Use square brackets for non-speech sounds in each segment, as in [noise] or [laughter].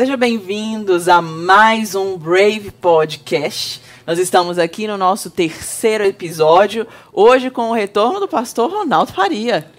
Sejam bem-vindos a mais um Brave Podcast. Nós estamos aqui no nosso terceiro episódio, hoje com o retorno do pastor Ronaldo Faria.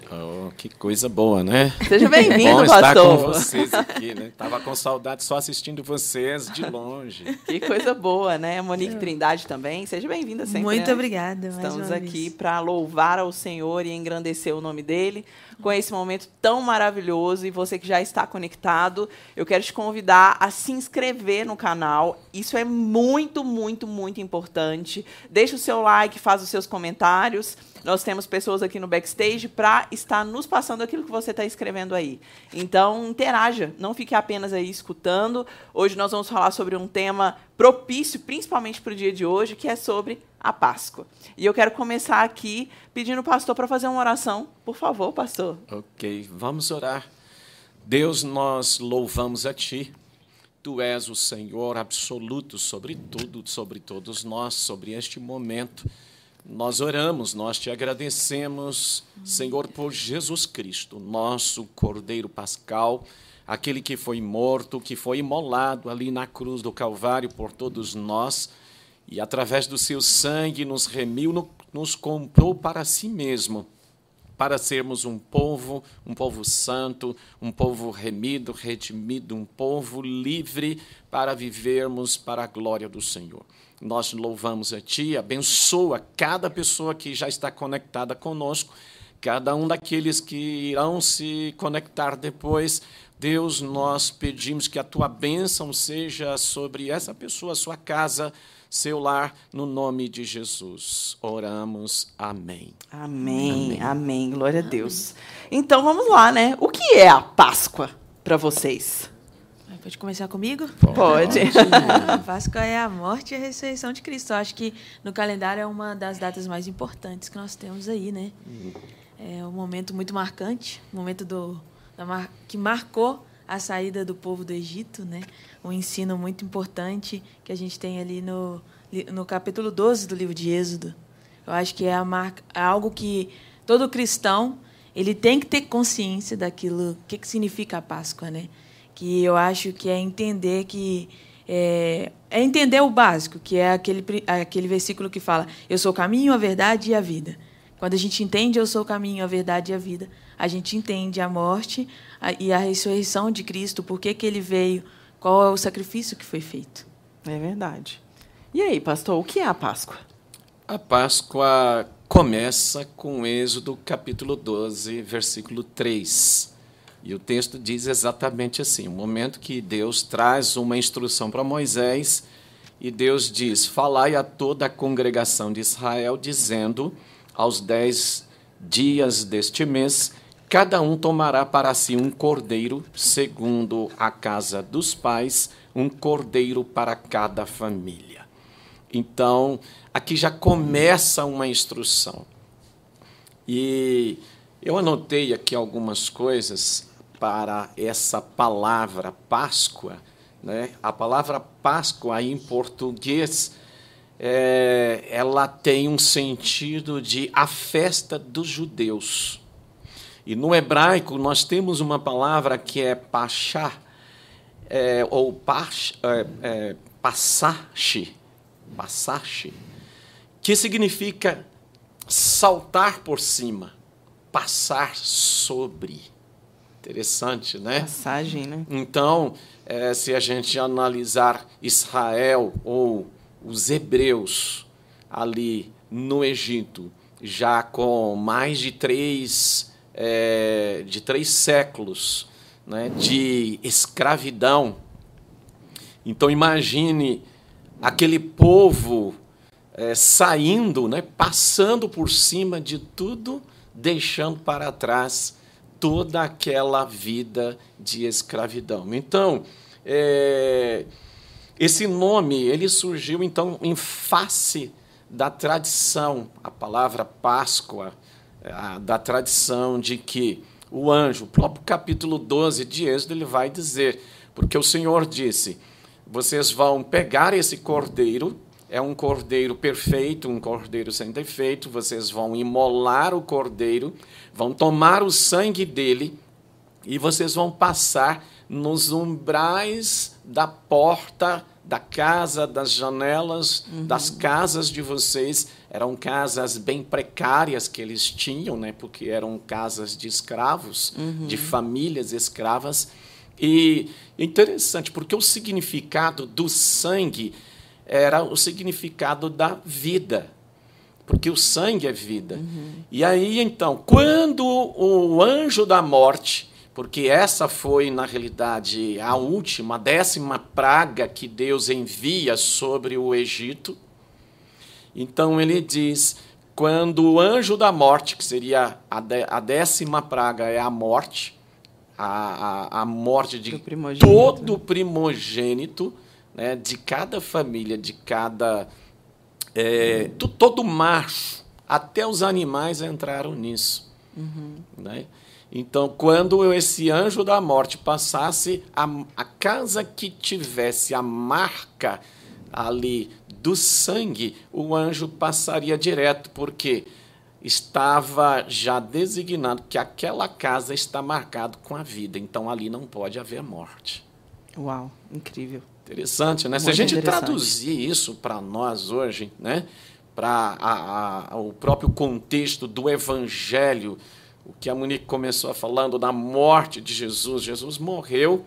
Que coisa boa, né? Seja bem-vindo, Bom pastor. estar com vocês aqui, né? Tava com saudade só assistindo vocês de longe. Que coisa boa, né? Monique Trindade também. Seja bem-vinda sempre. Muito né? obrigada. mais Estamos aqui para louvar ao Senhor e engrandecer o nome dele com esse momento tão maravilhoso. E você que já está conectado, eu quero te convidar a se inscrever no canal. Isso é muito, muito, muito importante. Deixa o seu like, faz os seus comentários. Nós temos pessoas aqui no backstage para estar nos passando aquilo que você está escrevendo aí. Então, interaja, não fique apenas aí escutando. Hoje nós vamos falar sobre um tema propício, principalmente para o dia de hoje, que é sobre a Páscoa. E eu quero começar aqui pedindo o pastor para fazer uma oração. Por favor, pastor. Ok, vamos orar. Deus, nós louvamos a Ti. Tu és o Senhor absoluto sobre tudo, sobre todos nós, sobre este momento. Nós oramos, nós te agradecemos, Senhor, por Jesus Cristo, nosso Cordeiro Pascal, aquele que foi morto, que foi imolado ali na cruz do Calvário por todos nós e através do seu sangue nos remiu, no- nos comprou para si mesmo para sermos um povo, um povo santo, um povo remido, redimido, um povo livre para vivermos para a glória do Senhor. Nós louvamos a Ti, abençoa cada pessoa que já está conectada conosco, cada um daqueles que irão se conectar depois. Deus, nós pedimos que a Tua bênção seja sobre essa pessoa, sua casa, seu lar, no nome de Jesus. Oramos. Amém. Amém, amém, glória a Deus. Então vamos lá, né? O que é a Páscoa para vocês? Ah, Pode começar comigo? Pode. A Páscoa é a morte e a ressurreição de Cristo. Eu acho que no calendário é uma das datas mais importantes que nós temos aí, né? É um momento muito marcante, um momento do, da que marcou a saída do povo do Egito, né? Um ensino muito importante que a gente tem ali no, no capítulo 12 do livro de Êxodo. Eu acho que é, marca, é algo que todo cristão ele tem que ter consciência daquilo, o que, que significa a Páscoa, né? Que eu acho que é entender que é, é entender o básico, que é aquele, aquele versículo que fala: Eu sou o caminho, a verdade e a vida. Quando a gente entende eu sou o caminho, a verdade e a vida, a gente entende a morte a- e a ressurreição de Cristo, por que que ele veio, qual é o sacrifício que foi feito. É verdade. E aí, pastor, o que é a Páscoa? A Páscoa começa com Êxodo capítulo 12, versículo 3. E o texto diz exatamente assim: o momento que Deus traz uma instrução para Moisés, e Deus diz: Falai a toda a congregação de Israel, dizendo: Aos dez dias deste mês, cada um tomará para si um cordeiro, segundo a casa dos pais, um cordeiro para cada família. Então, aqui já começa uma instrução. E eu anotei aqui algumas coisas para essa palavra Páscoa. Né? A palavra Páscoa, em português, é, ela tem um sentido de a festa dos judeus. E no hebraico, nós temos uma palavra que é pachá, é, ou pash, é, é, que significa saltar por cima, passar sobre. Interessante, né? Passagem, né? Então, eh, se a gente analisar Israel ou os hebreus ali no Egito, já com mais de três, eh, de três séculos né, de escravidão, então imagine aquele povo eh, saindo, né, passando por cima de tudo, deixando para trás toda aquela vida de escravidão. Então, é, esse nome ele surgiu então em face da tradição, a palavra Páscoa, a- da tradição de que o anjo, o próprio capítulo 12 de Êxodo, ele vai dizer, porque o Senhor disse: vocês vão pegar esse cordeiro, é um cordeiro perfeito, um cordeiro sem defeito, vocês vão imolar o cordeiro, vão tomar o sangue dele e vocês vão passar nos umbrais da porta da casa, das janelas uhum. das casas de vocês. Eram casas bem precárias que eles tinham, né? porque eram casas de escravos, uhum. de famílias escravas. E interessante, porque o significado do sangue era o significado da vida. Porque o sangue é vida. Uhum. E aí, então, quando o anjo da morte porque essa foi, na realidade, a última, a décima praga que Deus envia sobre o Egito. Então ele diz: quando o anjo da morte, que seria a, décima praga, é a morte, a, a, a morte de primogênito. todo primogênito, né, de cada família, de cada. É, todo macho, até os animais entraram nisso. Uhum. Né? Então, quando esse anjo da morte passasse, a, a casa que tivesse a marca ali do sangue, o anjo passaria direto, porque estava já designado que aquela casa está marcada com a vida. Então, ali não pode haver morte. Uau, incrível. Interessante, né? Muito Se a gente traduzir isso para nós hoje, né? para o próprio contexto do evangelho, o que a Monique começou falando da morte de Jesus. Jesus morreu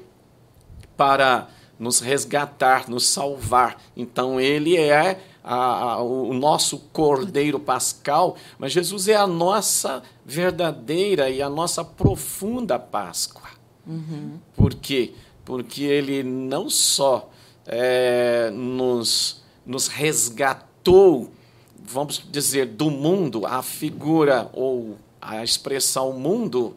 para nos resgatar, nos salvar. Então, ele é a, a, o nosso cordeiro pascal, mas Jesus é a nossa verdadeira e a nossa profunda Páscoa. Uhum. Por quê? Porque ele não só é, nos, nos resgatou, vamos dizer, do mundo, a figura ou a expressão mundo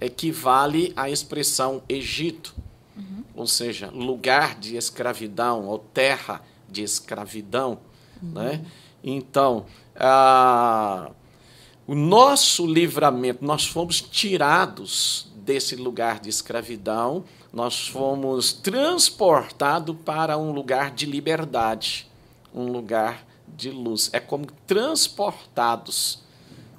equivale à expressão Egito, uhum. ou seja, lugar de escravidão ou terra de escravidão. Uhum. Né? Então, ah, o nosso livramento, nós fomos tirados desse lugar de escravidão, nós fomos transportados para um lugar de liberdade, um lugar de luz. É como transportados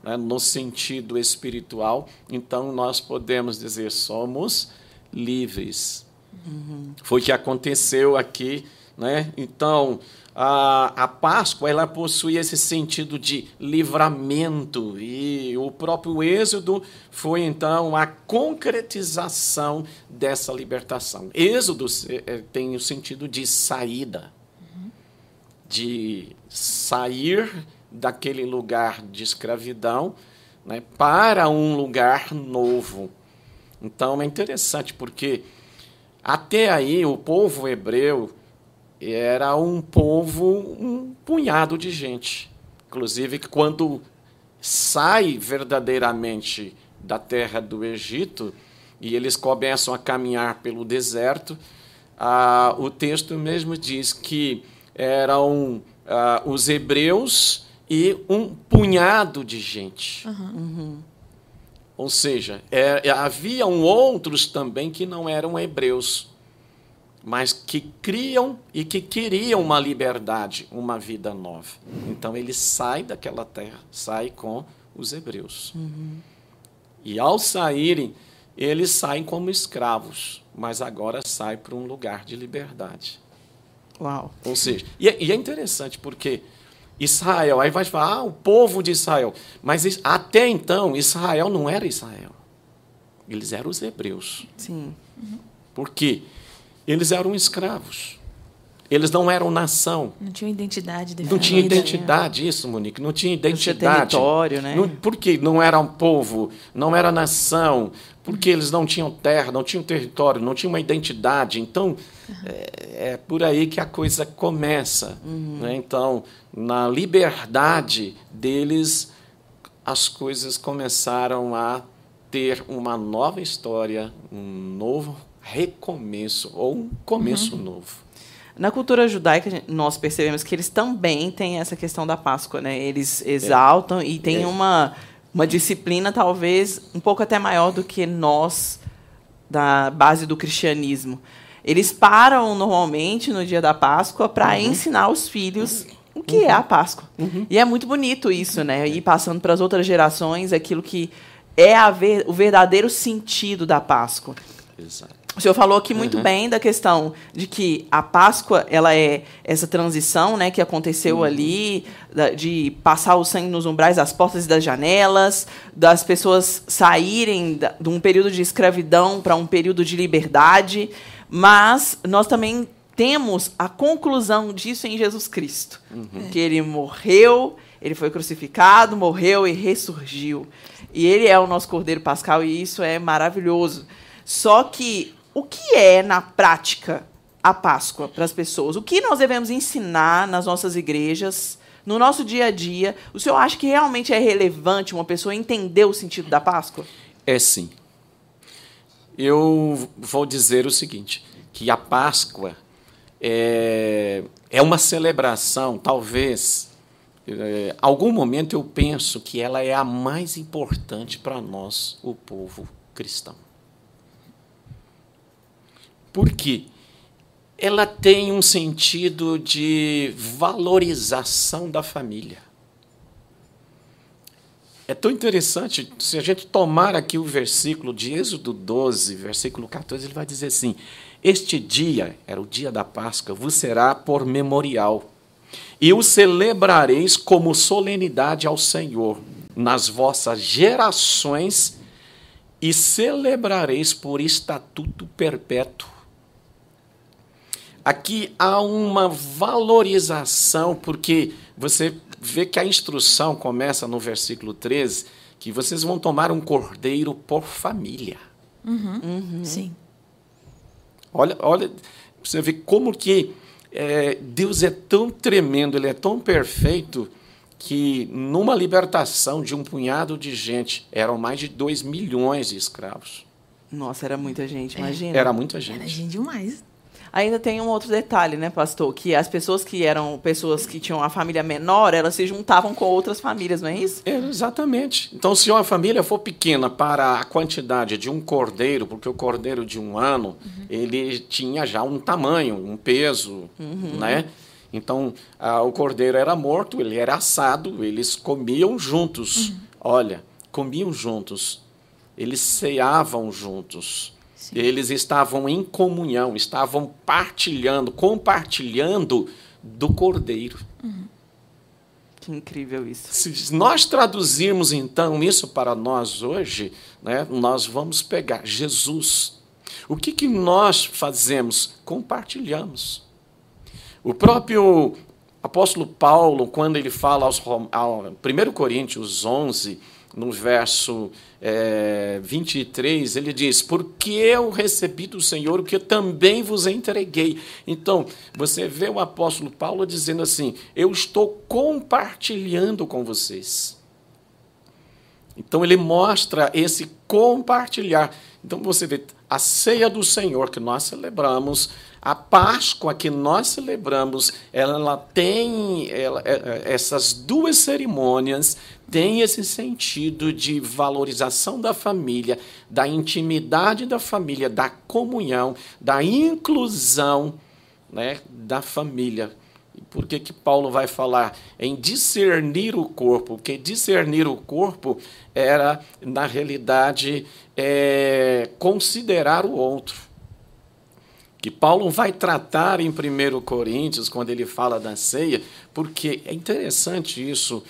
né, no sentido espiritual, então nós podemos dizer somos livres. Uhum. Foi o que aconteceu aqui, né? Então a, a Páscoa ela possui esse sentido de livramento e o próprio Êxodo foi então a concretização dessa libertação. Êxodo é, tem o sentido de saída, de sair daquele lugar de escravidão né, para um lugar novo. Então é interessante porque até aí o povo hebreu era um povo, um punhado de gente. Inclusive, quando sai verdadeiramente da terra do Egito e eles começam a caminhar pelo deserto, ah, o texto mesmo diz que eram ah, os hebreus e um punhado de gente. Uhum. Ou seja, é, haviam outros também que não eram hebreus, mas que criam e que queriam uma liberdade, uma vida nova. Então ele sai daquela terra, sai com os hebreus. Uhum. E ao saírem, eles saem como escravos, mas agora saem para um lugar de liberdade. Uau! Ou seja, e é, e é interessante porque Israel. Aí vai falar, ah, o povo de Israel. Mas até então, Israel não era Israel. Eles eram os hebreus. Sim. Uhum. Por quê? Eles eram escravos. Eles não eram nação. Não tinham identidade definida. Não tinha identidade, isso, Monique. Não tinha identidade. Não tinha território, né? Não, por quê? Não era um povo, não era nação, porque eles não tinham terra, não tinham território, não tinham uma identidade. Então, uhum. é, é, por aí que a coisa começa. Uhum. Né? Então, na liberdade deles, as coisas começaram a ter uma nova história, um novo recomeço, ou um começo uhum. novo. Na cultura judaica, nós percebemos que eles também têm essa questão da Páscoa, né? Eles exaltam é. e têm é. uma, uma disciplina talvez um pouco até maior do que nós da base do cristianismo. Eles param normalmente no dia da Páscoa para uhum. ensinar os filhos o que uhum. é a Páscoa. Uhum. E é muito bonito isso, né? E passando para as outras gerações aquilo que é ver, o verdadeiro sentido da Páscoa. Exato. O senhor falou aqui muito uhum. bem da questão de que a Páscoa ela é essa transição, né, que aconteceu uhum. ali de passar o sangue nos umbrais das portas e das janelas, das pessoas saírem de um período de escravidão para um período de liberdade, mas nós também temos a conclusão disso em Jesus Cristo, uhum. que ele morreu, ele foi crucificado, morreu e ressurgiu. E ele é o nosso Cordeiro Pascal e isso é maravilhoso. Só que o que é, na prática, a Páscoa para as pessoas? O que nós devemos ensinar nas nossas igrejas, no nosso dia a dia? O senhor acha que realmente é relevante uma pessoa entender o sentido da Páscoa? É sim. Eu vou dizer o seguinte: que a Páscoa é, é uma celebração, talvez. É, algum momento eu penso que ela é a mais importante para nós, o povo cristão. Porque ela tem um sentido de valorização da família. É tão interessante, se a gente tomar aqui o versículo de Êxodo 12, versículo 14, ele vai dizer assim: Este dia, era o dia da Páscoa, vos será por memorial, e o celebrareis como solenidade ao Senhor nas vossas gerações, e celebrareis por estatuto perpétuo Aqui há uma valorização, porque você vê que a instrução começa no versículo 13, que vocês vão tomar um cordeiro por família. Uhum. Uhum. Sim. Olha, olha, você vê como que é, Deus é tão tremendo, Ele é tão perfeito, que numa libertação de um punhado de gente, eram mais de 2 milhões de escravos. Nossa, era muita gente, imagina. Era muita gente. Era gente demais. Ainda tem um outro detalhe, né, pastor? Que as pessoas que eram pessoas que tinham a família menor, elas se juntavam com outras famílias, não é isso? É, exatamente. Então, se uma família for pequena para a quantidade de um cordeiro, porque o cordeiro de um ano, uhum. ele tinha já um tamanho, um peso, uhum. né? Então, o cordeiro era morto, ele era assado, eles comiam juntos. Uhum. Olha, comiam juntos. Eles ceavam juntos. Sim. Eles estavam em comunhão, estavam partilhando, compartilhando do Cordeiro. Uhum. Que incrível isso. Se nós traduzirmos então isso para nós hoje, né, nós vamos pegar Jesus. O que, que nós fazemos? Compartilhamos. O próprio apóstolo Paulo, quando ele fala aos, ao 1 Coríntios 11, no verso é, 23, ele diz: Porque eu recebi do Senhor o que eu também vos entreguei. Então, você vê o apóstolo Paulo dizendo assim: Eu estou compartilhando com vocês. Então, ele mostra esse compartilhar. Então, você vê a ceia do Senhor que nós celebramos a Páscoa que nós celebramos, ela, ela tem ela, é, é, essas duas cerimônias têm esse sentido de valorização da família, da intimidade da família, da comunhão, da inclusão né, da família. Por que, que Paulo vai falar em discernir o corpo? Porque discernir o corpo era, na realidade, é, considerar o outro que Paulo vai tratar em 1 Coríntios, quando ele fala da ceia, porque é interessante isso.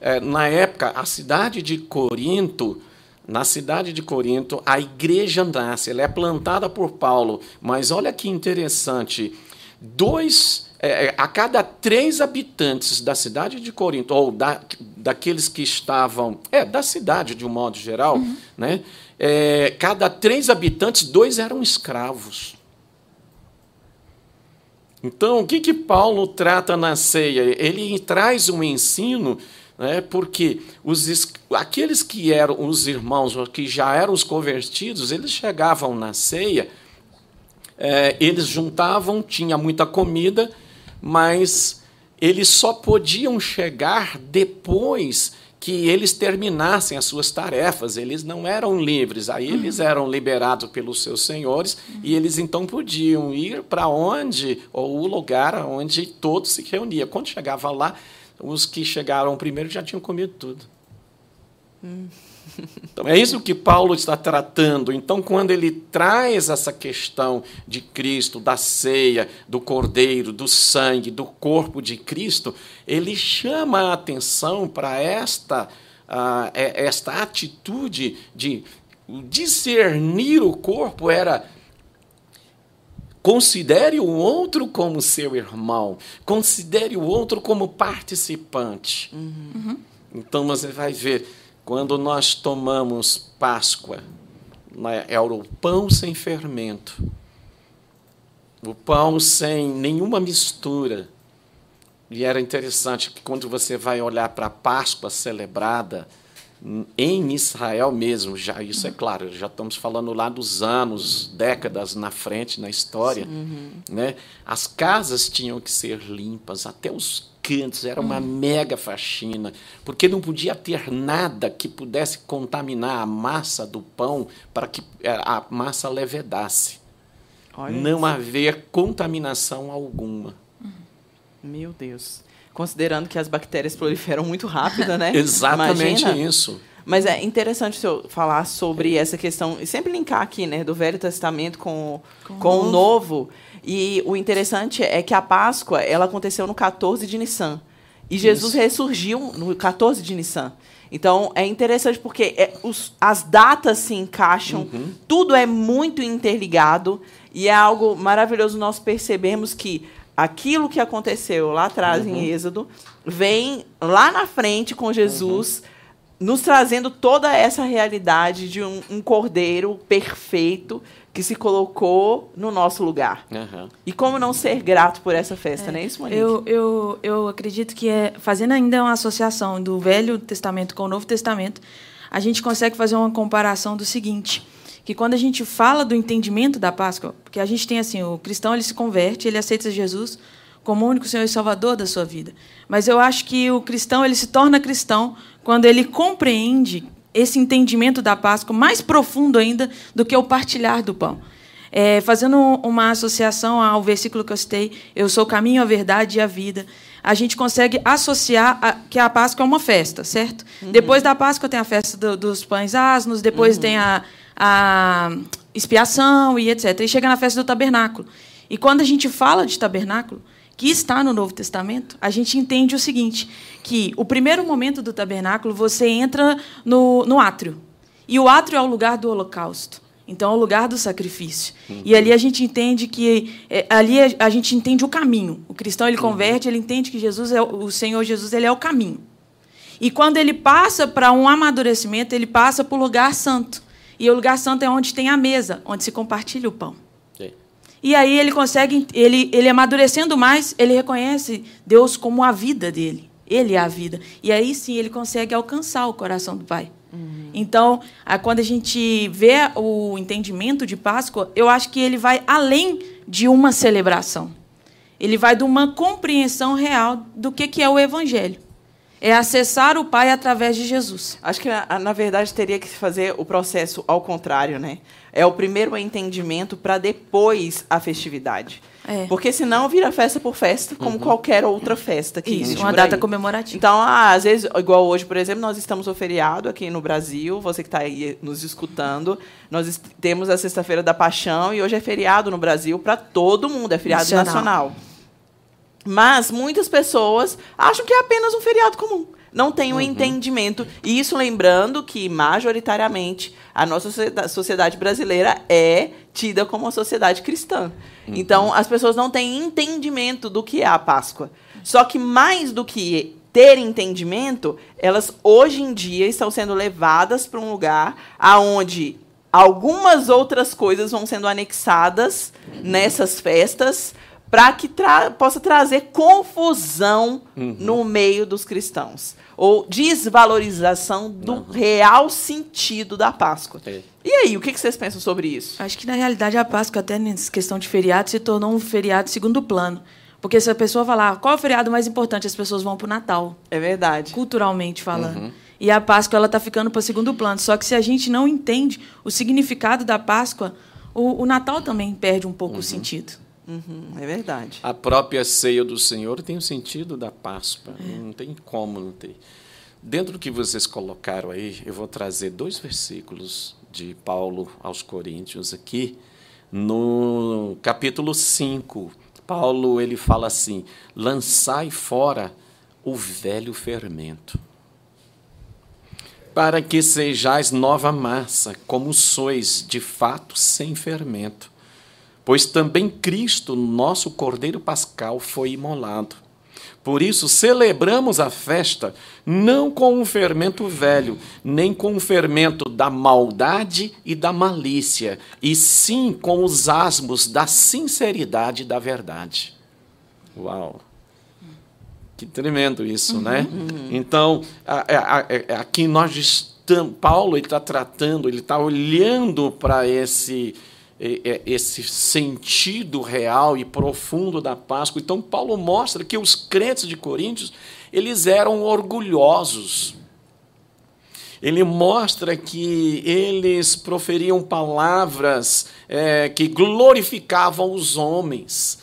É, na época, a cidade de Corinto, na cidade de Corinto, a igreja nasce, ela é plantada por Paulo, mas olha que interessante, dois, é, é a cada três habitantes da cidade de Corinto, ou da, daqueles que estavam, é, da cidade de um modo geral, uhum. né, é, cada três habitantes, dois eram escravos. Então, o que, que Paulo trata na ceia? Ele traz um ensino, né, porque os, aqueles que eram os irmãos, que já eram os convertidos, eles chegavam na ceia, é, eles juntavam, tinha muita comida, mas eles só podiam chegar depois que eles terminassem as suas tarefas, eles não eram livres, aí eles eram liberados pelos seus senhores e eles então podiam ir para onde, ou o lugar onde todos se reuniam. Quando chegava lá, os que chegaram primeiro já tinham comido tudo. Hum. [laughs] Então, é isso que Paulo está tratando. Então, quando ele traz essa questão de Cristo, da ceia, do cordeiro, do sangue, do corpo de Cristo, ele chama a atenção para esta, uh, esta atitude de discernir o corpo era Considere o outro como seu irmão. Considere o outro como participante. Uhum. Então você vai ver, quando nós tomamos Páscoa, né, é o pão sem fermento, o pão sem nenhuma mistura. E era interessante que quando você vai olhar para a Páscoa celebrada, em Israel mesmo, já isso é claro, já estamos falando lá dos anos, décadas na frente na história, uhum. né? As casas tinham que ser limpas, até os cantos, era uma uhum. mega faxina, porque não podia ter nada que pudesse contaminar a massa do pão para que é, a massa levedasse. Olha não isso. haver contaminação alguma. Meu Deus considerando que as bactérias proliferam muito rápido, né? [laughs] Exatamente Imagina. isso. Mas é interessante eu falar sobre essa questão, e sempre linkar aqui, né, do Velho Testamento com, com, com o Novo. E o interessante é que a Páscoa, ela aconteceu no 14 de Nissan. E Jesus Isso. ressurgiu no 14 de Nissan. Então, é interessante porque é, os, as datas se encaixam, uhum. tudo é muito interligado, e é algo maravilhoso nós percebemos que aquilo que aconteceu lá atrás uhum. em Êxodo vem lá na frente com Jesus, uhum. nos trazendo toda essa realidade de um, um, cordeiro perfeito que se colocou no nosso lugar. Uhum. E como não ser grato por essa festa, é, não é isso, Monique? Eu, eu, eu acredito que, é, fazendo ainda uma associação do Velho Testamento com o Novo Testamento, a gente consegue fazer uma comparação do seguinte que quando a gente fala do entendimento da Páscoa, porque a gente tem assim, o cristão ele se converte, ele aceita Jesus como o único Senhor e Salvador da sua vida. Mas eu acho que o cristão ele se torna cristão quando ele compreende esse entendimento da Páscoa mais profundo ainda do que o partilhar do pão. É, fazendo uma associação ao versículo que eu citei, eu sou o caminho, a verdade e a vida, a gente consegue associar a, que a Páscoa é uma festa, certo? Uhum. Depois da Páscoa tem a festa do, dos pães asnos, depois uhum. tem a, a expiação e etc. E chega na festa do tabernáculo. E quando a gente fala de tabernáculo, que está no Novo Testamento, a gente entende o seguinte, que o primeiro momento do tabernáculo, você entra no, no átrio. E o átrio é o lugar do holocausto. Então, é o lugar do sacrifício. Uhum. E ali a gente entende que é, ali a gente entende o caminho. O cristão ele converte, ele entende que Jesus é o Senhor Jesus, ele é o caminho. E quando ele passa para um amadurecimento, ele passa para o lugar santo. E o lugar santo é onde tem a mesa, onde se compartilha o pão. Sim. E aí ele consegue, ele, ele amadurecendo mais, ele reconhece Deus como a vida dele. Ele é a vida. E aí sim ele consegue alcançar o coração do Pai. Uhum. Então, quando a gente vê o entendimento de Páscoa, eu acho que ele vai além de uma celebração. Ele vai de uma compreensão real do que, que é o Evangelho é acessar o Pai através de Jesus. Acho que, na, na verdade, teria que se fazer o processo ao contrário, né? É o primeiro entendimento para depois a festividade. É. Porque senão vira festa por festa, como uhum. qualquer outra festa que Isso, uma data comemorativa. Então, ah, às vezes, igual hoje, por exemplo, nós estamos no feriado aqui no Brasil, você que está aí nos escutando, nós temos a Sexta-feira da Paixão e hoje é feriado no Brasil para todo mundo, é feriado nacional. nacional. Mas muitas pessoas acham que é apenas um feriado comum. Não tem um uhum. entendimento. E isso lembrando que, majoritariamente, a nossa sociedade brasileira é tida como uma sociedade cristã. Uhum. Então, as pessoas não têm entendimento do que é a Páscoa. Só que, mais do que ter entendimento, elas hoje em dia estão sendo levadas para um lugar aonde algumas outras coisas vão sendo anexadas nessas festas para que tra possa trazer confusão uhum. no meio dos cristãos ou desvalorização do Não. real sentido da Páscoa. É. E aí, o que vocês pensam sobre isso? Acho que na realidade a Páscoa até nessa questão de feriado se tornou um feriado segundo plano. Porque se a pessoa falar qual é o feriado mais importante, as pessoas vão para o Natal. É verdade. Culturalmente falando. Uhum. E a Páscoa ela está ficando para segundo plano. Só que se a gente não entende o significado da Páscoa, o, o Natal também perde um pouco uhum. o sentido. Uhum, é verdade. A própria ceia do Senhor tem o sentido da Páscoa. É. Não tem como não ter. Dentro do que vocês colocaram aí, eu vou trazer dois versículos de Paulo aos Coríntios aqui, no capítulo 5. Paulo ele fala assim: lançai fora o velho fermento, para que sejais nova massa, como sois de fato sem fermento. Pois também Cristo, nosso Cordeiro Pascal, foi imolado por isso, celebramos a festa não com um fermento velho, nem com o fermento da maldade e da malícia, e sim com os asmos da sinceridade e da verdade. Uau! Que tremendo isso, né? uhum, né? Uhum. Então, aqui nós estamos. Paulo está tratando, ele está olhando para esse esse sentido real e profundo da Páscoa. Então Paulo mostra que os crentes de Coríntios eles eram orgulhosos. Ele mostra que eles proferiam palavras é, que glorificavam os homens.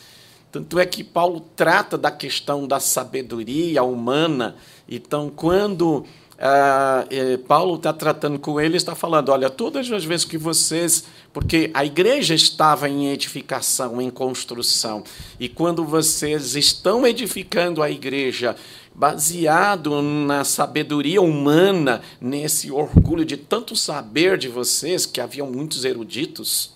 Tanto é que Paulo trata da questão da sabedoria humana. Então, quando ah, eh, Paulo está tratando com ele, está falando: olha, todas as vezes que vocês. Porque a igreja estava em edificação, em construção. E quando vocês estão edificando a igreja baseado na sabedoria humana, nesse orgulho de tanto saber de vocês, que haviam muitos eruditos,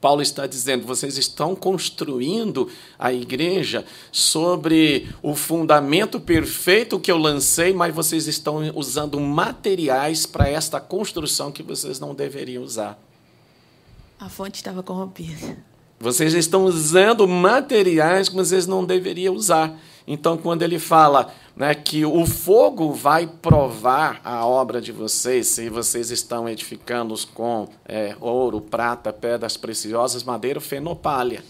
Paulo está dizendo: vocês estão construindo a igreja sobre o fundamento perfeito que eu lancei, mas vocês estão usando materiais para esta construção que vocês não deveriam usar. A fonte estava corrompida. Vocês estão usando materiais que vocês não deveriam usar. Então, quando ele fala né, que o fogo vai provar a obra de vocês, se vocês estão edificando com é, ouro, prata, pedras preciosas, madeira, fenopalha.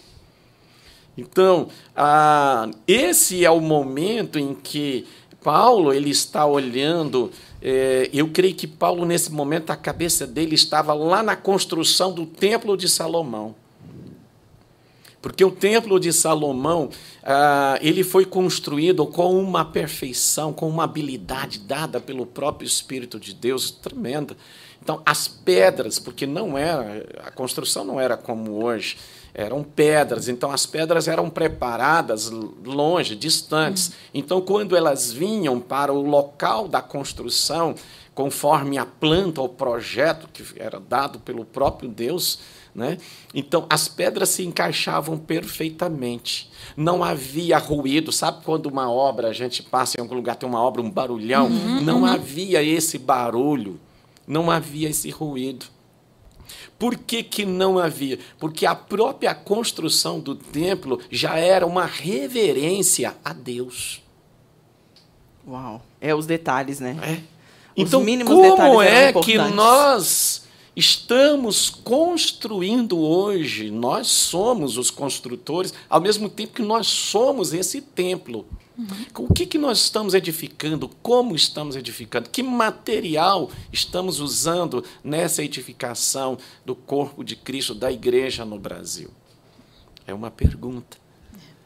Então, ah, esse é o momento em que Paulo ele está olhando. É, eu creio que Paulo, nesse momento, a cabeça dele estava lá na construção do Templo de Salomão. Porque o templo de Salomão, ah, ele foi construído com uma perfeição, com uma habilidade dada pelo próprio Espírito de Deus tremenda. Então, as pedras, porque não era, a construção não era como hoje, eram pedras, então as pedras eram preparadas longe, distantes. Então, quando elas vinham para o local da construção, conforme a planta ou projeto que era dado pelo próprio Deus, né? Então, as pedras se encaixavam perfeitamente. Não havia ruído. Sabe quando uma obra, a gente passa em algum lugar, tem uma obra, um barulhão? Uhum, não uhum. havia esse barulho. Não havia esse ruído. Por que, que não havia? Porque a própria construção do templo já era uma reverência a Deus. Uau. É os detalhes, né? É. Então, como é que nós estamos construindo hoje, nós somos os construtores, ao mesmo tempo que nós somos esse templo. Uhum. O que, que nós estamos edificando? Como estamos edificando? Que material estamos usando nessa edificação do corpo de Cristo, da igreja no Brasil? É uma pergunta.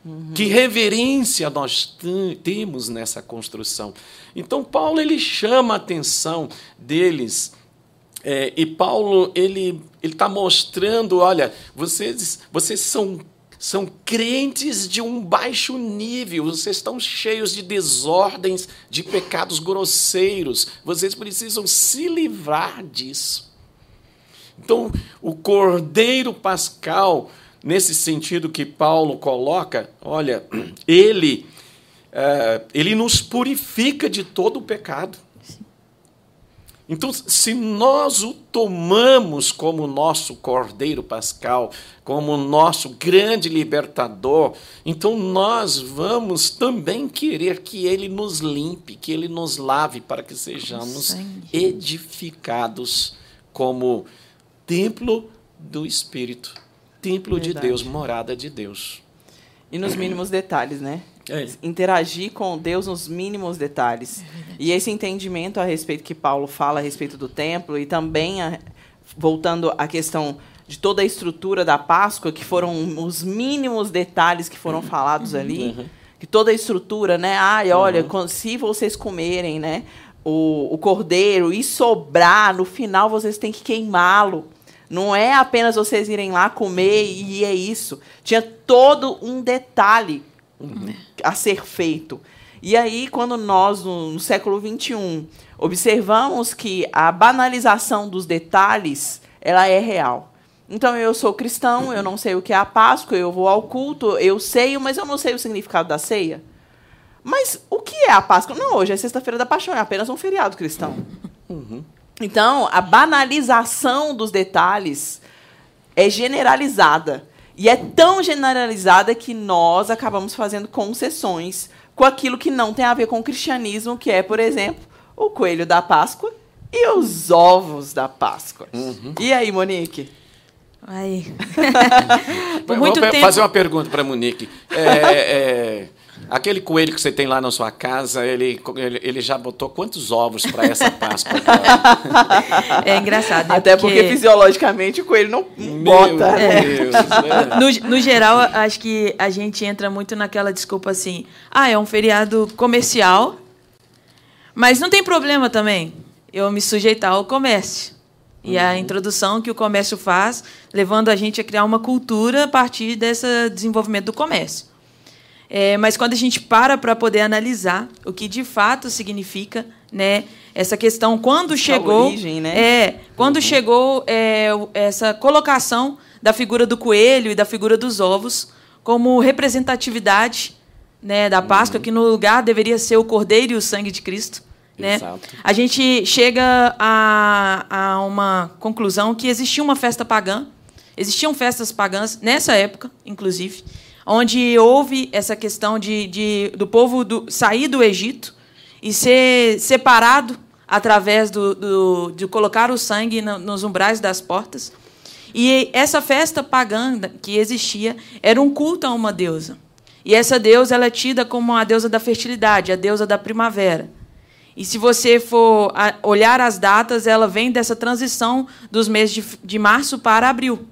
Uhum. Que reverência nós temos nessa construção. Então, Paulo ele chama a atenção deles é, e Paulo ele ele está mostrando, olha, vocês vocês são são crentes de um baixo nível, vocês estão cheios de desordens, de pecados grosseiros, vocês precisam se livrar disso. Então, o Cordeiro Pascal, nesse sentido que Paulo coloca, olha, [clears throat] ele, é, ele nos purifica de todo o pecado. Então, se nós o tomamos como nosso Cordeiro Pascal, como nosso grande libertador, então nós vamos também querer que ele nos limpe, que ele nos lave, para que sejamos edificados como templo do Espírito, templo Verdade. de Deus, morada de Deus. E nos mínimos detalhes, né? É. Interagir com Deus nos mínimos detalhes. E esse entendimento a respeito que Paulo fala a respeito do templo e também a, voltando à questão de toda a estrutura da Páscoa, que foram os mínimos detalhes que foram falados ali, uhum. que toda a estrutura, né? Ai, olha, uhum. se vocês comerem, né? o, o cordeiro e sobrar, no final vocês têm que queimá-lo. Não é apenas vocês irem lá comer e é isso. Tinha todo um detalhe uhum. a ser feito. E aí, quando nós, no, no século XXI, observamos que a banalização dos detalhes ela é real. Então, eu sou cristão, eu não sei o que é a Páscoa, eu vou ao culto, eu sei, mas eu não sei o significado da ceia. Mas o que é a Páscoa? Não, hoje é Sexta-feira da Paixão, é apenas um feriado cristão. Uhum. Então, a banalização dos detalhes é generalizada. E é tão generalizada que nós acabamos fazendo concessões com aquilo que não tem a ver com o cristianismo, que é, por exemplo, o coelho da Páscoa e os ovos da Páscoa. Uhum. E aí, Monique? Aí. [laughs] Por muito Vou tempo... fazer uma pergunta para Monique. É, é, aquele coelho que você tem lá na sua casa, ele, ele, ele já botou quantos ovos para essa Páscoa? [laughs] é engraçado. Né? Até porque... porque... fisiologicamente o coelho não Meu bota. Deus, é. no, no geral, acho que a gente entra muito naquela desculpa assim: ah, é um feriado comercial, mas não tem problema também eu me sujeitar ao comércio. E a uhum. introdução que o comércio faz, levando a gente a criar uma cultura a partir desse desenvolvimento do comércio. É, mas quando a gente para para poder analisar o que de fato significa né, essa questão, quando chegou. Origem, né? É, quando uhum. chegou é, essa colocação da figura do coelho e da figura dos ovos como representatividade né, da Páscoa, uhum. que no lugar deveria ser o cordeiro e o sangue de Cristo. Né? A gente chega a, a uma conclusão que existia uma festa pagã, existiam festas pagãs nessa época, inclusive, onde houve essa questão de, de do povo do, sair do Egito e ser separado através do, do, de colocar o sangue no, nos umbrais das portas. E essa festa pagã que existia era um culto a uma deusa. E essa deusa ela é tida como a deusa da fertilidade, a deusa da primavera. E se você for olhar as datas, ela vem dessa transição dos meses de, de março para abril.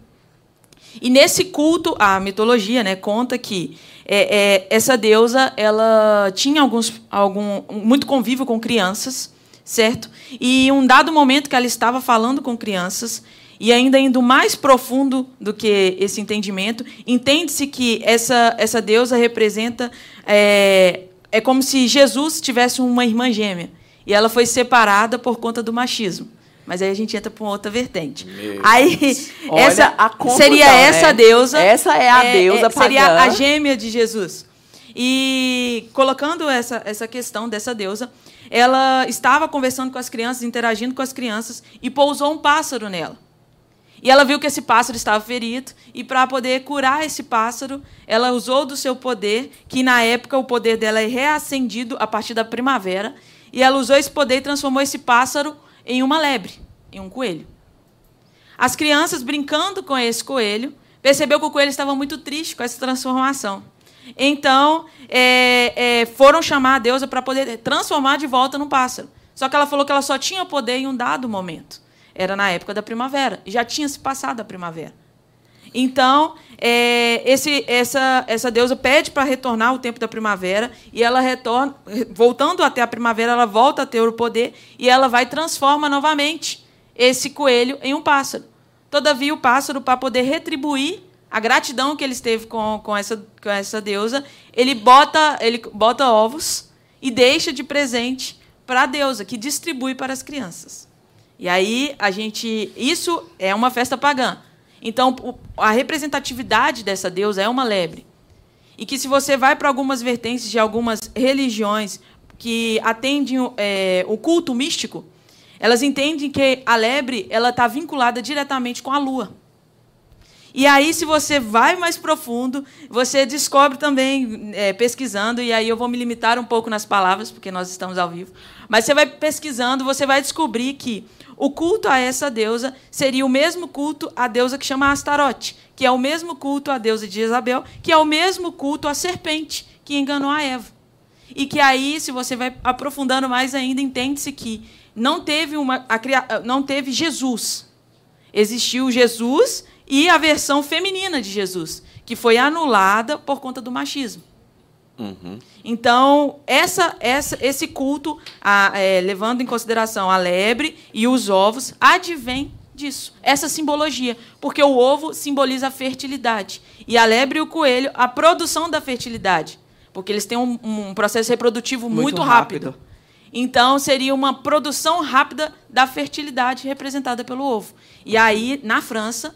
E nesse culto, a mitologia né, conta que é, é, essa deusa ela tinha alguns, algum, muito convívio com crianças, certo? E um dado momento que ela estava falando com crianças, e ainda indo mais profundo do que esse entendimento, entende-se que essa, essa deusa representa é, é como se Jesus tivesse uma irmã gêmea. E ela foi separada por conta do machismo. Mas aí a gente entra para uma outra vertente. Meu aí [laughs] Olha essa confusão, seria essa né? deusa. Essa é a é, deusa é, Seria a gêmea de Jesus. E colocando essa, essa questão dessa deusa, ela estava conversando com as crianças, interagindo com as crianças, e pousou um pássaro nela. E ela viu que esse pássaro estava ferido, e para poder curar esse pássaro, ela usou do seu poder, que na época o poder dela é reacendido a partir da primavera, e ela usou esse poder e transformou esse pássaro em uma lebre, em um coelho. As crianças, brincando com esse coelho, percebeu que o coelho estava muito triste com essa transformação. Então, é, é, foram chamar a deusa para poder transformar de volta num pássaro. Só que ela falou que ela só tinha poder em um dado momento era na época da primavera. Já tinha se passado a primavera. Então, é, esse, essa, essa deusa pede para retornar o tempo da primavera e ela retorna, voltando até a primavera, ela volta a ter o poder e ela vai transforma novamente esse coelho em um pássaro. Todavia, o pássaro, para poder retribuir a gratidão que ele teve com, com, essa, com essa deusa, ele bota, ele bota ovos e deixa de presente para a deusa, que distribui para as crianças. E aí a gente. Isso é uma festa pagã. Então, a representatividade dessa deusa é uma lebre. E que se você vai para algumas vertentes de algumas religiões que atendem é, o culto místico, elas entendem que a lebre ela está vinculada diretamente com a lua. E aí, se você vai mais profundo, você descobre também, é, pesquisando, e aí eu vou me limitar um pouco nas palavras, porque nós estamos ao vivo, mas você vai pesquisando, você vai descobrir que o culto a essa deusa seria o mesmo culto à deusa que chama Astarote, que é o mesmo culto à deusa de Jezabel, que é o mesmo culto à serpente que enganou a Eva. E que aí, se você vai aprofundando mais ainda, entende-se que não teve, uma, a, não teve Jesus. Existiu Jesus e a versão feminina de Jesus, que foi anulada por conta do machismo. Uhum. Então, essa, essa, esse culto, a, é, levando em consideração a lebre e os ovos, advém disso, essa simbologia. Porque o ovo simboliza a fertilidade. E a lebre e o coelho, a produção da fertilidade. Porque eles têm um, um processo reprodutivo muito, Muito rápido. rápido. Então, seria uma produção rápida da fertilidade representada pelo ovo. E aí, na França,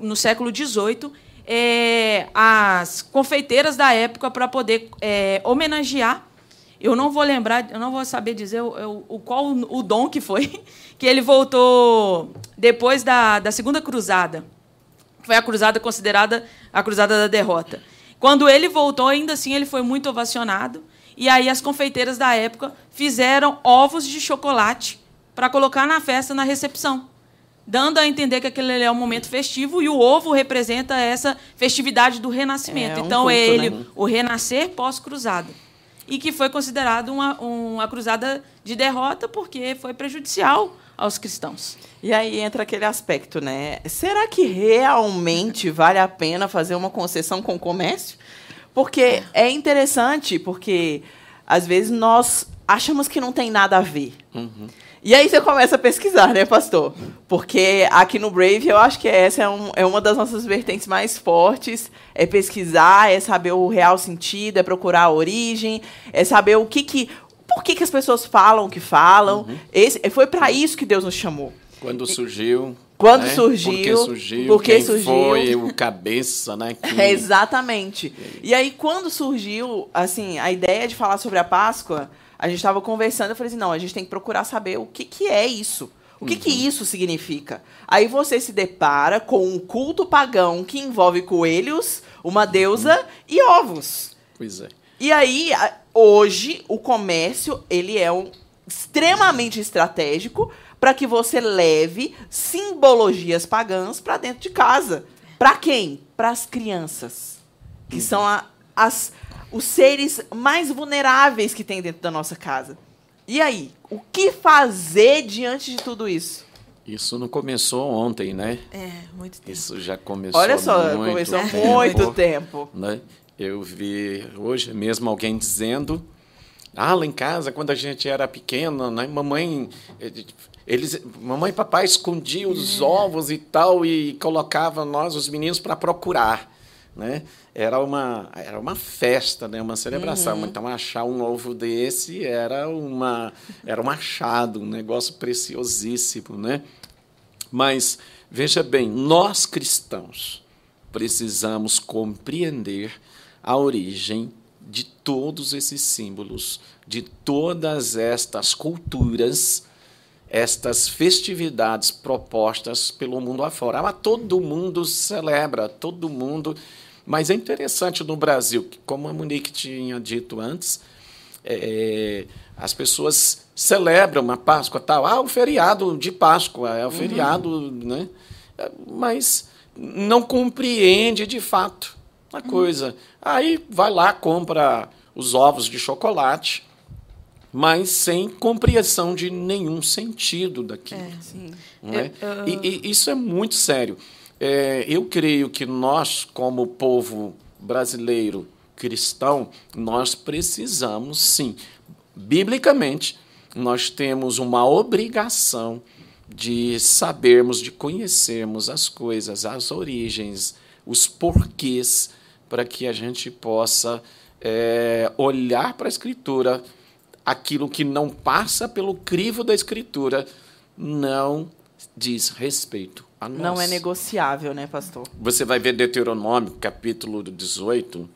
no século XVIII, é, as confeiteiras da época, para poder é, homenagear, eu não vou lembrar, eu não vou saber dizer o, o, o qual o dom que foi, [laughs] que ele voltou depois da, da Segunda Cruzada. Foi a cruzada considerada a cruzada da derrota. Quando ele voltou, ainda assim, ele foi muito ovacionado. E aí as confeiteiras da época fizeram ovos de chocolate para colocar na festa, na recepção, dando a entender que aquele é um momento festivo e o ovo representa essa festividade do renascimento. É, um então culto, ele, né? o renascer pós-cruzada. E que foi considerado uma, uma cruzada de derrota porque foi prejudicial aos cristãos. E aí entra aquele aspecto, né? Será que realmente vale a pena fazer uma concessão com o comércio? Porque é interessante, porque às vezes nós achamos que não tem nada a ver. E aí você começa a pesquisar, né, pastor? Porque aqui no Brave eu acho que essa é, um- é uma das nossas vertentes mais fortes. É pesquisar, é saber o real sentido, é procurar a origem, é saber o que que. Por que, que as pessoas falam o que falam? Esse, foi para isso que Deus nos chamou. Quando surgiu. Quando né? surgiu, Por que surgiu? por que quem surgiu. foi o cabeça, né? [laughs] que- exatamente. E aí, quando surgiu, assim, a ideia de falar sobre a Páscoa, a gente estava conversando, eu falei assim, não, a gente tem que procurar saber o que, que é isso. O que, que isso significa? Aí você se depara com um culto pagão que envolve coelhos, uma deusa e ovos. Pois é. E aí, hoje, o comércio, ele é um extremamente estratégico para que você leve simbologias pagãs para dentro de casa. Para quem? Para as crianças, que são a- as, os seres mais vulneráveis que tem dentro da nossa casa. E aí, o que fazer diante de tudo isso? Isso não começou ontem, né? É, muito tempo. Isso já começou Olha só, muito começou há tempo, muito tempo. né? Eu vi hoje mesmo alguém dizendo, ah, lá em casa, quando a gente era pequena, né, mamãe, eles, mamãe e papai escondiam os ovos e tal e colocava nós, os meninos, para procurar, né? Era uma, era uma festa, né? Uma celebração. Então achar um ovo desse era uma, era um achado, um negócio preciosíssimo, né? Mas veja bem, nós cristãos precisamos compreender a origem de todos esses símbolos, de todas estas culturas, estas festividades propostas pelo mundo afora. Ah, todo mundo celebra, todo mundo. Mas é interessante no Brasil, que, como a Monique tinha dito antes, é, as pessoas celebram a Páscoa tal, ah, o feriado de Páscoa, é o feriado, né? É, Mas não compreende de fato a coisa. Aí vai lá, compra os ovos de chocolate, mas sem compreensão de nenhum sentido daquilo. Sim. não é? Eu- eu- E, e isso é muito sério. É, eu creio que nós, como povo brasileiro cristão, nós precisamos, sim, biblicamente, nós temos uma obrigação de sabermos, de conhecermos as coisas, as origens, os porquês, para que a gente possa é, olhar para a Escritura, aquilo que não passa pelo crivo da Escritura não diz respeito a nós. Não é negociável, né, pastor? Você vai ver Deuteronômio, capítulo 18,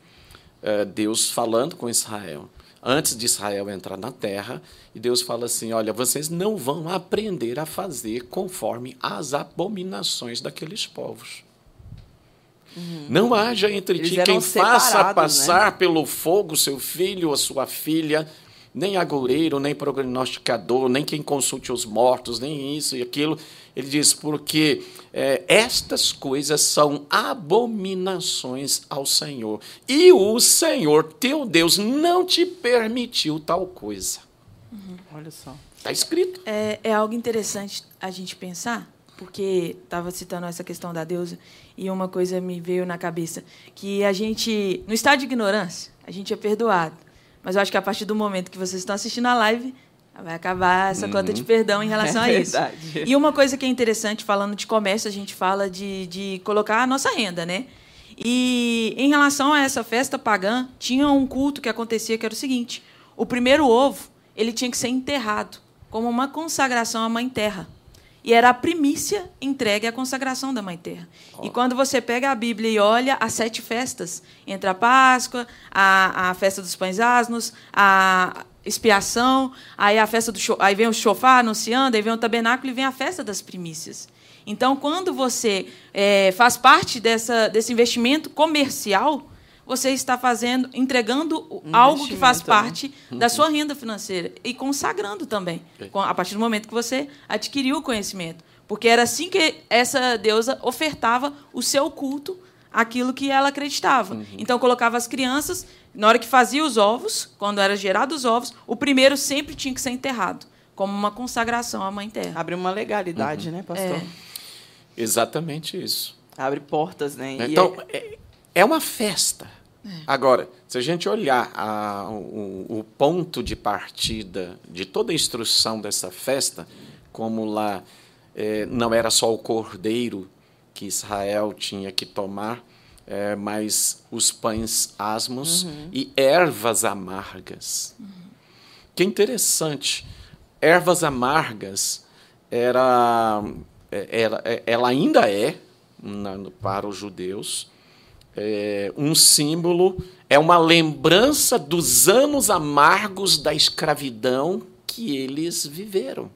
eh, Deus falando com Israel. Antes de Israel entrar na terra, e Deus fala assim: Olha, vocês não vão aprender a fazer conforme as abominações daqueles povos. Não haja entre Eles ti quem faça né? passar pelo fogo seu filho ou sua filha, nem agoureiro, nem prognosticador, nem quem consulte os mortos, nem isso e aquilo. Ele diz, porque eh, estas coisas são abominações ao Senhor. E o Senhor, teu Deus, não te permitiu tal coisa. Olha só. Está escrito. É, é algo interessante a gente pensar, porque estava citando essa questão da deusa e uma coisa me veio na cabeça, que a gente, no estado de ignorância, a gente é perdoado. Mas eu acho que a partir do momento que vocês estão assistindo a live, vai acabar essa cota de perdão em relação [laughs] É a isso. verdade. E uma coisa que é interessante, falando de comércio, a gente fala de, de colocar a nossa renda, né? E em relação a essa festa pagã, tinha um culto que acontecia que era o seguinte: o primeiro ovo ele tinha que ser enterrado como uma consagração à Mãe Terra. E era a primícia entregue à consagração da Mãe Terra. E quando você pega a Bíblia e olha as sete festas, entre a Páscoa, a, a festa dos pães asnos, a expiação, aí a festa do aí vem o chofar anunciando, aí vem o tabernáculo e vem a festa das primícias. Então, quando você eh, faz parte dessa, desse investimento comercial, você está fazendo, entregando algo que faz né? parte da sua renda financeira e consagrando também, com- a partir do momento que você adquiriu o conhecimento. Porque era assim que essa deusa ofertava o seu culto, aquilo que ela acreditava. Então, colocava as crianças, na hora que fazia os ovos, quando era gerado os ovos, o primeiro sempre tinha que ser enterrado, como uma consagração à Mãe Terra. Abre uma legalidade, né, pastor? É. Exatamente isso. Abre portas, né? E Então, é- é, é uma festa. Agora, se a gente olhar a- o, o ponto de partida de toda a instrução dessa festa, como lá eh, não era só o cordeiro que Israel tinha que tomar, eh, mas os pães asmos e ervas amargas. Que interessante. Ervas amargas era, era ela ainda é na- para os judeus é, um símbolo, é uma lembrança dos anos amargos da escravidão que eles viveram.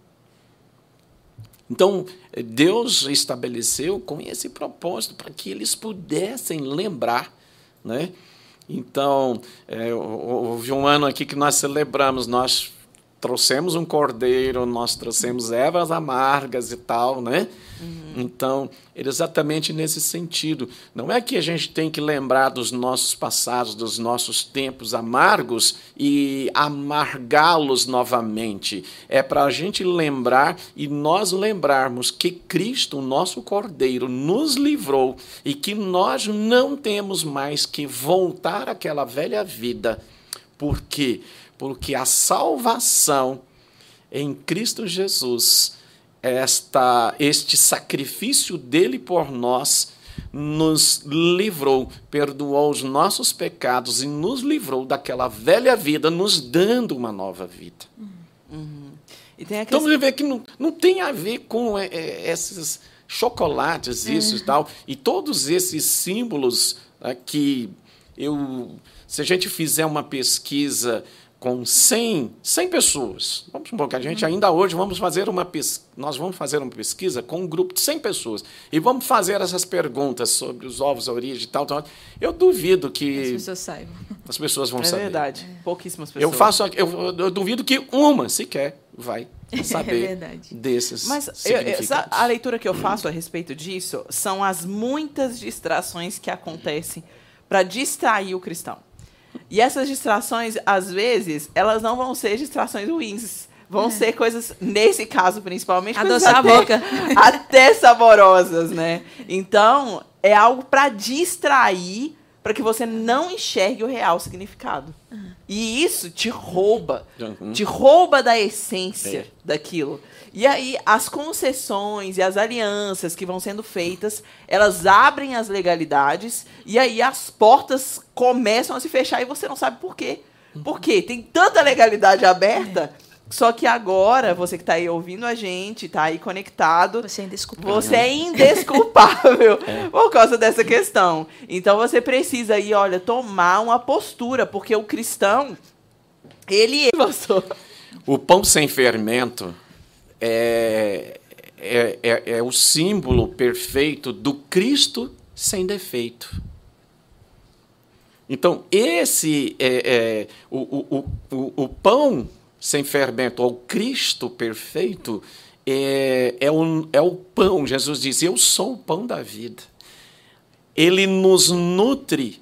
Então, Deus estabeleceu com esse propósito para que eles pudessem lembrar, né? Então, é, houve um ano aqui que nós celebramos, nós trouxemos um cordeiro, nós trouxemos ervas amargas e tal, né? Então, era exatamente nesse sentido. Não é que a gente tem que lembrar dos nossos passados, dos nossos tempos amargos e amargá-los novamente. É para a gente lembrar e nós lembrarmos que Cristo, o nosso Cordeiro, nos livrou e que nós não temos mais que voltar àquela velha vida. Por quê? Porque a salvação em Cristo Jesus esta, este sacrifício dele por nós nos livrou, perdoou os nossos pecados e nos livrou daquela velha vida, nos dando uma nova vida. E tem a Então questão... você vê que não, não tem a ver com é, é, esses chocolates, isso e tal, e todos esses símbolos né, que eu, se a gente fizer uma pesquisa com 100, 100 pessoas, vamos supor que a gente ainda hoje vamos fazer uma pes- nós vamos fazer uma pesquisa com um grupo de 100 pessoas e vamos fazer essas perguntas sobre os ovos, a origem e tal, tal. Eu duvido As que pessoas saibam. as pessoas vão É saber. verdade. Pouquíssimas pessoas. Eu faço, eu, eu duvido que uma sequer vai [laughs] saber verdade. desses Mas eu- significados. essa- a leitura que eu faço a respeito disso são as muitas distrações que acontecem para distrair o cristão. E essas distrações, às vezes, elas não vão ser distrações ruins. Vão ser coisas, nesse caso principalmente, Adoçar a até- boca. [laughs] até saborosas, né? Então, é algo para distrair, para que você não enxergue o real significado. E isso te rouba, Uhum. te rouba da essência É. daquilo. E aí, as concessões e as alianças que vão sendo feitas, elas abrem as legalidades e aí as portas começam a se fechar e você não sabe por quê. Por quê? Tem tanta legalidade aberta, só que agora, você que está aí ouvindo a gente, está aí conectado, Você ainda desculpa. você é indesculpável [laughs] por causa dessa questão. Então você precisa aí, olha, tomar uma postura, porque o cristão, ele é. O pão sem fermento é, é, é, é o símbolo perfeito do Cristo sem defeito. Então, esse é, é, o, o, o, o pão sem fermento, ou Cristo perfeito, é, é, o, é o pão. Jesus diz: Eu sou o pão da vida. Ele nos nutre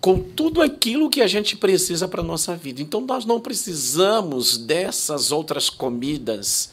com tudo aquilo que a gente precisa para a nossa vida. Então, nós não precisamos dessas outras comidas,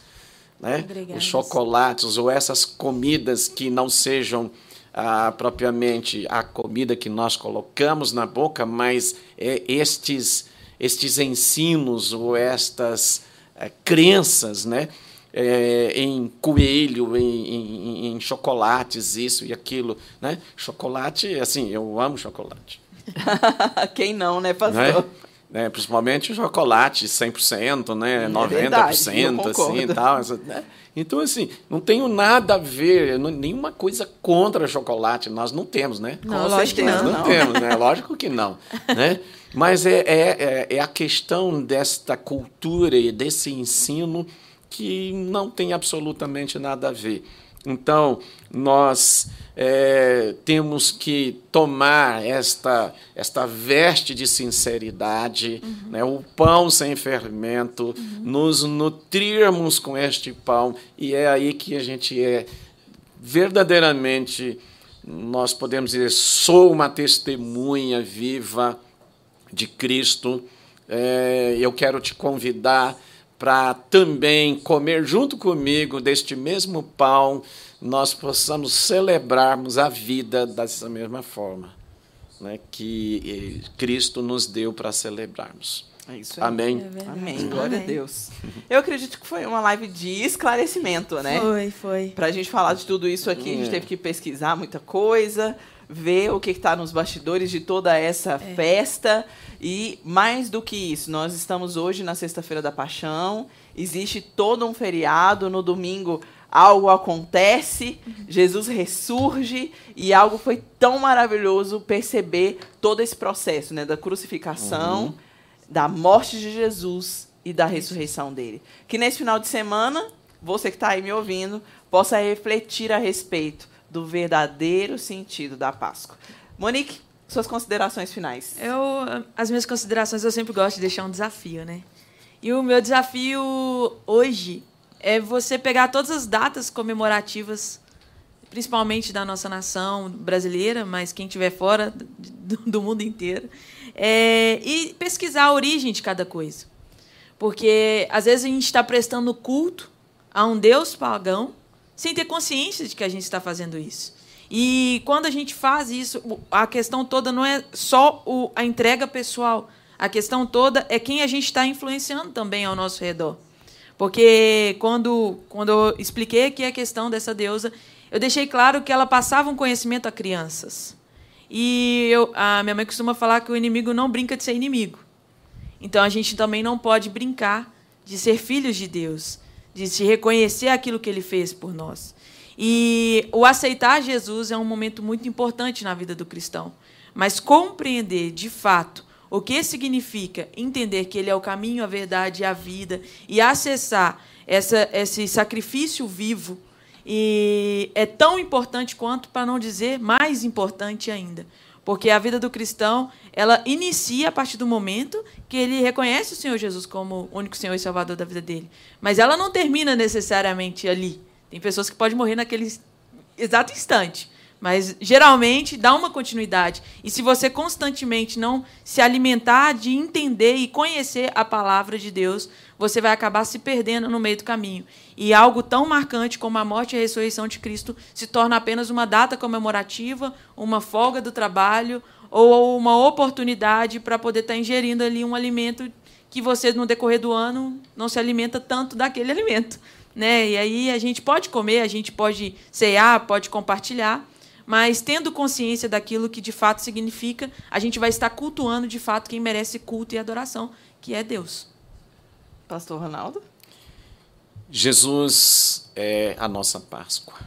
né? Obrigada. os chocolates ou essas comidas que não sejam ah, propriamente a comida que nós colocamos na boca, mas é, estes, estes ensinos ou estas é, crenças, né? É, em coelho, em, em, em, chocolates, isso e aquilo, né? Chocolate, assim, eu amo chocolate. [laughs] Quem não, né, pastor? Né? né? Principalmente o chocolate 100%, né? É 90%, verdade, assim, tal. Né? Então, assim, não tenho nada a ver, não, nenhuma coisa contra chocolate, nós não temos, né? Não, Com lógico que não. Não, não temos, né? Lógico que não, [laughs] né? Mas é, é, é, é a questão desta cultura e desse ensino que não tem absolutamente nada a ver. Então, nós é, temos que tomar esta, esta veste de sinceridade, uhum. né, o pão sem fermento, uhum. nos nutrirmos com este pão, e é aí que a gente é verdadeiramente, nós podemos dizer, sou uma testemunha viva de Cristo. É, eu quero te convidar para também comer junto comigo deste mesmo pão, nós possamos celebrarmos a vida dessa mesma forma né, que eh, Cristo nos deu para celebrarmos. É isso aí. Amém. É Amém. Glória Amém. a Deus. Eu acredito que foi uma live de esclarecimento, né? Foi, foi. Para a gente falar de tudo isso aqui, a gente é. teve que pesquisar muita coisa, ver o que está nos bastidores de toda essa é. festa. E mais do que isso, nós estamos hoje na Sexta-feira da Paixão. Existe todo um feriado. No domingo, algo acontece, uhum. Jesus ressurge. E algo foi tão maravilhoso perceber todo esse processo né, da crucificação, uhum. Da morte de Jesus e da ressurreição dele. Que nesse final de semana, você que está aí me ouvindo, possa refletir a respeito do verdadeiro sentido da Páscoa. Monique, suas considerações finais. Eu, as minhas considerações eu sempre gosto de deixar um desafio, né? E o meu desafio hoje é você pegar todas as datas comemorativas, principalmente da nossa nação brasileira, mas quem estiver fora do, do, mundo inteiro, é, e pesquisar a origem de cada coisa. Porque às vezes a gente está prestando culto a um Deus pagão sem ter consciência de que a gente está fazendo isso. E quando a gente faz isso, a questão toda não é só o, a entrega pessoal. A questão toda é quem a gente está influenciando também ao nosso redor. Porque quando, quando eu expliquei aqui a questão dessa deusa, eu deixei claro que ela passava um conhecimento a crianças. E eu, a minha mãe costuma falar que o inimigo não brinca de ser inimigo. Então a gente também não pode brincar de ser filhos de Deus de se reconhecer aquilo que ele fez por nós. E o aceitar Jesus é um momento muito importante na vida do cristão. Mas compreender de fato o que significa entender que ele é o caminho, a verdade e a vida e acessar essa, esse sacrifício vivo e é tão importante quanto, para não dizer mais importante ainda. Porque a vida do cristão, ela inicia a partir do momento que ele reconhece o Senhor Jesus como o único Senhor e Salvador da vida dele. Mas ela não termina necessariamente ali. Tem pessoas que podem morrer naquele exato instante. Mas geralmente dá uma continuidade. E se você constantemente não se alimentar de entender e conhecer a palavra de Deus, você vai acabar se perdendo no meio do caminho. E algo tão marcante como a morte e a ressurreição de Cristo se torna apenas uma data comemorativa, uma folga do trabalho ou uma oportunidade para poder estar tá ingerindo ali um alimento que você, no decorrer do ano, não se alimenta tanto daquele [laughs] alimento. Né? E aí a gente pode comer, a gente pode cear, pode compartilhar, mas tendo consciência daquilo que de fato significa, a gente vai estar cultuando de fato quem merece culto e adoração, que é Deus. Pastor Ronaldo? Jesus é a nossa Páscoa.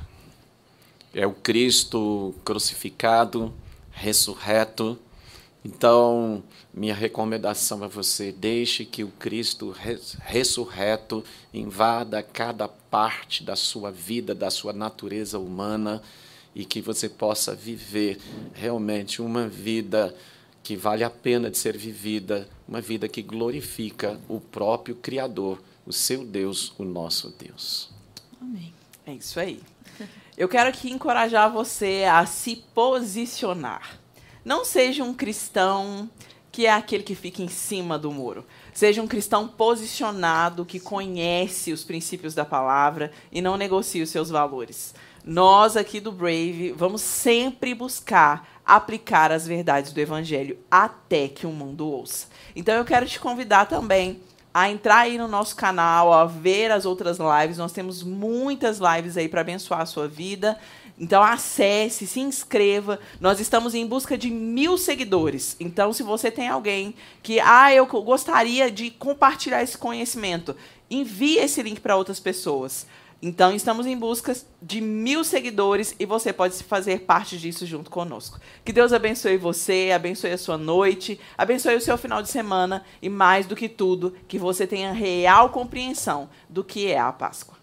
É o Cristo crucificado, ressurreto. Então, minha recomendação a você: deixe que o Cristo ressurreto invada cada parte da sua vida, da sua natureza humana e que você possa viver realmente uma vida que vale a pena de ser vivida, uma vida que glorifica o próprio Criador, o seu Deus, o nosso Deus. Amém. É isso aí. Eu quero aqui encorajar você a se posicionar. Não seja um cristão que é aquele que fica em cima do muro. Seja um cristão posicionado, que conhece os princípios da palavra e não negocia os seus valores. Nós aqui do Brave vamos sempre buscar aplicar as verdades do Evangelho até que o mundo ouça. Então eu quero te convidar também a entrar aí no nosso canal, a ver as outras lives. Nós temos muitas lives aí para abençoar a sua vida. Então acesse, se inscreva. Nós estamos em busca de mil seguidores. Então, se você tem alguém que, ah, eu gostaria de compartilhar esse conhecimento, envie esse link para outras pessoas. Então, estamos em busca de mil seguidores e você pode fazer parte disso junto conosco. Que Deus abençoe você, abençoe a sua noite, abençoe o seu final de semana e, mais do que tudo, que você tenha real compreensão do que é a Páscoa.